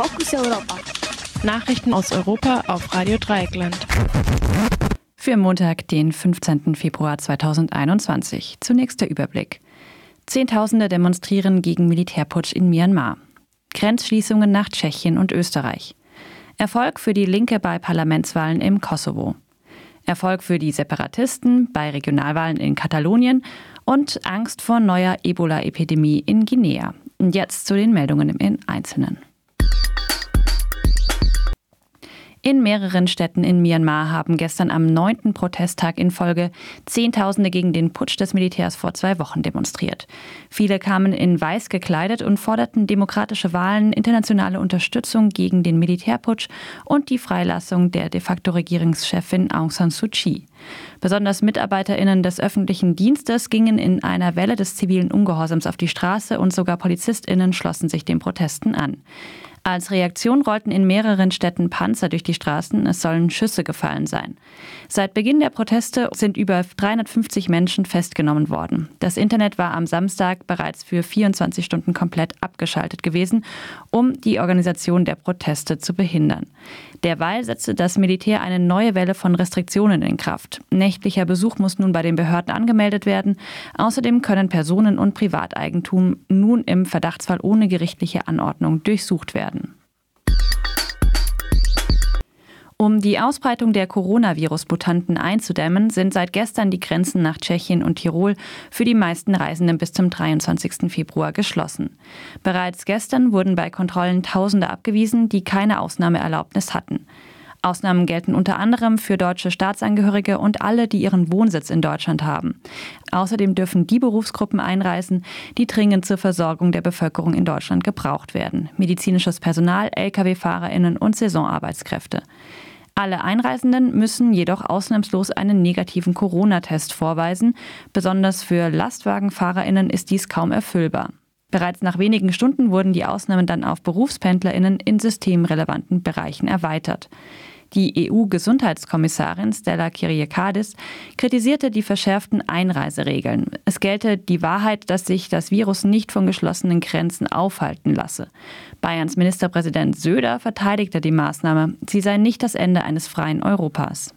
Fokus Europa. Nachrichten aus Europa auf Radio Dreieckland. Für Montag, den 15. Februar 2021. Zunächst der Überblick. Zehntausende demonstrieren gegen Militärputsch in Myanmar. Grenzschließungen nach Tschechien und Österreich. Erfolg für die Linke bei Parlamentswahlen im Kosovo. Erfolg für die Separatisten bei Regionalwahlen in Katalonien und Angst vor neuer Ebola-Epidemie in Guinea. Und jetzt zu den Meldungen im Einzelnen. In mehreren Städten in Myanmar haben gestern am neunten Protesttag in Folge Zehntausende gegen den Putsch des Militärs vor zwei Wochen demonstriert. Viele kamen in weiß gekleidet und forderten demokratische Wahlen, internationale Unterstützung gegen den Militärputsch und die Freilassung der de facto Regierungschefin Aung San Suu Kyi. Besonders MitarbeiterInnen des öffentlichen Dienstes gingen in einer Welle des zivilen Ungehorsams auf die Straße und sogar PolizistInnen schlossen sich den Protesten an. Als Reaktion rollten in mehreren Städten Panzer durch die Straßen. Es sollen Schüsse gefallen sein. Seit Beginn der Proteste sind über 350 Menschen festgenommen worden. Das Internet war am Samstag bereits für 24 Stunden komplett abgeschaltet gewesen, um die Organisation der Proteste zu behindern. Derweil setzte das Militär eine neue Welle von Restriktionen in Kraft. Nächtlicher Besuch muss nun bei den Behörden angemeldet werden. Außerdem können Personen und Privateigentum nun im Verdachtsfall ohne gerichtliche Anordnung durchsucht werden. Um die Ausbreitung der Coronavirus-Mutanten einzudämmen, sind seit gestern die Grenzen nach Tschechien und Tirol für die meisten Reisenden bis zum 23. Februar geschlossen. Bereits gestern wurden bei Kontrollen Tausende abgewiesen, die keine Ausnahmeerlaubnis hatten. Ausnahmen gelten unter anderem für deutsche Staatsangehörige und alle, die ihren Wohnsitz in Deutschland haben. Außerdem dürfen die Berufsgruppen einreisen, die dringend zur Versorgung der Bevölkerung in Deutschland gebraucht werden. Medizinisches Personal, Lkw-Fahrerinnen und Saisonarbeitskräfte. Alle Einreisenden müssen jedoch ausnahmslos einen negativen Corona-Test vorweisen. Besonders für Lastwagenfahrerinnen ist dies kaum erfüllbar. Bereits nach wenigen Stunden wurden die Ausnahmen dann auf Berufspendlerinnen in systemrelevanten Bereichen erweitert. Die EU-Gesundheitskommissarin Stella Kyriakidis kritisierte die verschärften Einreiseregeln. Es gelte die Wahrheit, dass sich das Virus nicht von geschlossenen Grenzen aufhalten lasse. Bayerns Ministerpräsident Söder verteidigte die Maßnahme. Sie sei nicht das Ende eines freien Europas.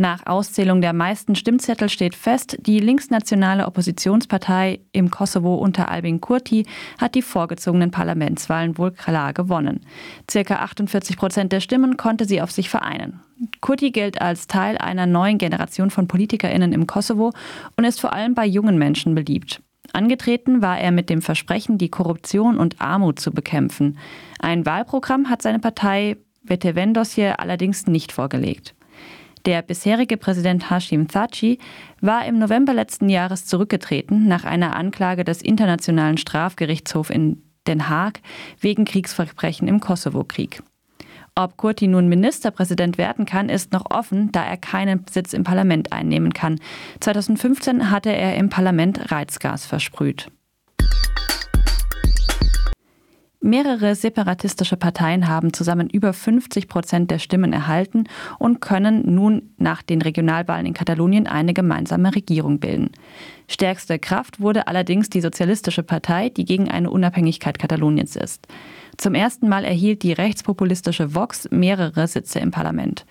Nach Auszählung der meisten Stimmzettel steht fest, die linksnationale Oppositionspartei im Kosovo unter Albin Kurti hat die vorgezogenen Parlamentswahlen wohl klar gewonnen. Circa 48 Prozent der Stimmen konnte sie auf sich vereinen. Kurti gilt als Teil einer neuen Generation von PolitikerInnen im Kosovo und ist vor allem bei jungen Menschen beliebt. Angetreten war er mit dem Versprechen, die Korruption und Armut zu bekämpfen. Ein Wahlprogramm hat seine Partei Vetevendosje allerdings nicht vorgelegt. Der bisherige Präsident Hashim Thaci war im November letzten Jahres zurückgetreten nach einer Anklage des Internationalen Strafgerichtshofs in Den Haag wegen Kriegsverbrechen im Kosovo-Krieg. Ob Kurti nun Ministerpräsident werden kann, ist noch offen, da er keinen Sitz im Parlament einnehmen kann. 2015 hatte er im Parlament Reizgas versprüht. Mehrere separatistische Parteien haben zusammen über 50 Prozent der Stimmen erhalten und können nun nach den Regionalwahlen in Katalonien eine gemeinsame Regierung bilden. Stärkste Kraft wurde allerdings die Sozialistische Partei, die gegen eine Unabhängigkeit Kataloniens ist. Zum ersten Mal erhielt die rechtspopulistische Vox mehrere Sitze im Parlament.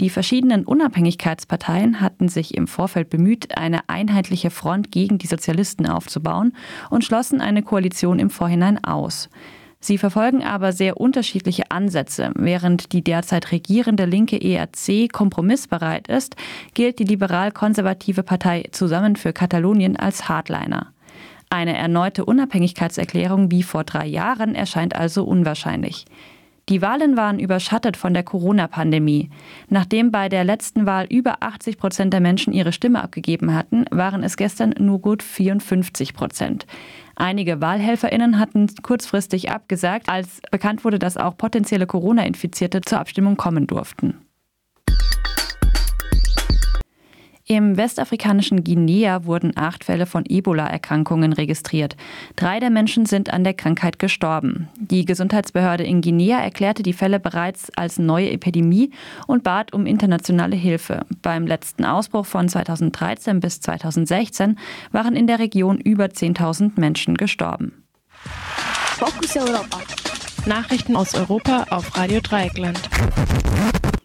Die verschiedenen Unabhängigkeitsparteien hatten sich im Vorfeld bemüht, eine einheitliche Front gegen die Sozialisten aufzubauen und schlossen eine Koalition im Vorhinein aus. Sie verfolgen aber sehr unterschiedliche Ansätze. Während die derzeit regierende linke ERC kompromissbereit ist, gilt die liberal-konservative Partei Zusammen für Katalonien als Hardliner. Eine erneute Unabhängigkeitserklärung wie vor drei Jahren erscheint also unwahrscheinlich. Die Wahlen waren überschattet von der Corona-Pandemie. Nachdem bei der letzten Wahl über 80 Prozent der Menschen ihre Stimme abgegeben hatten, waren es gestern nur gut 54 Prozent. Einige WahlhelferInnen hatten kurzfristig abgesagt, als bekannt wurde, dass auch potenzielle Corona-Infizierte zur Abstimmung kommen durften. Im westafrikanischen Guinea wurden acht Fälle von Ebola-Erkrankungen registriert. Drei der Menschen sind an der Krankheit gestorben. Die Gesundheitsbehörde in Guinea erklärte die Fälle bereits als neue Epidemie und bat um internationale Hilfe. Beim letzten Ausbruch von 2013 bis 2016 waren in der Region über 10.000 Menschen gestorben. Fokus Europa. Nachrichten aus Europa auf Radio Dreieckland.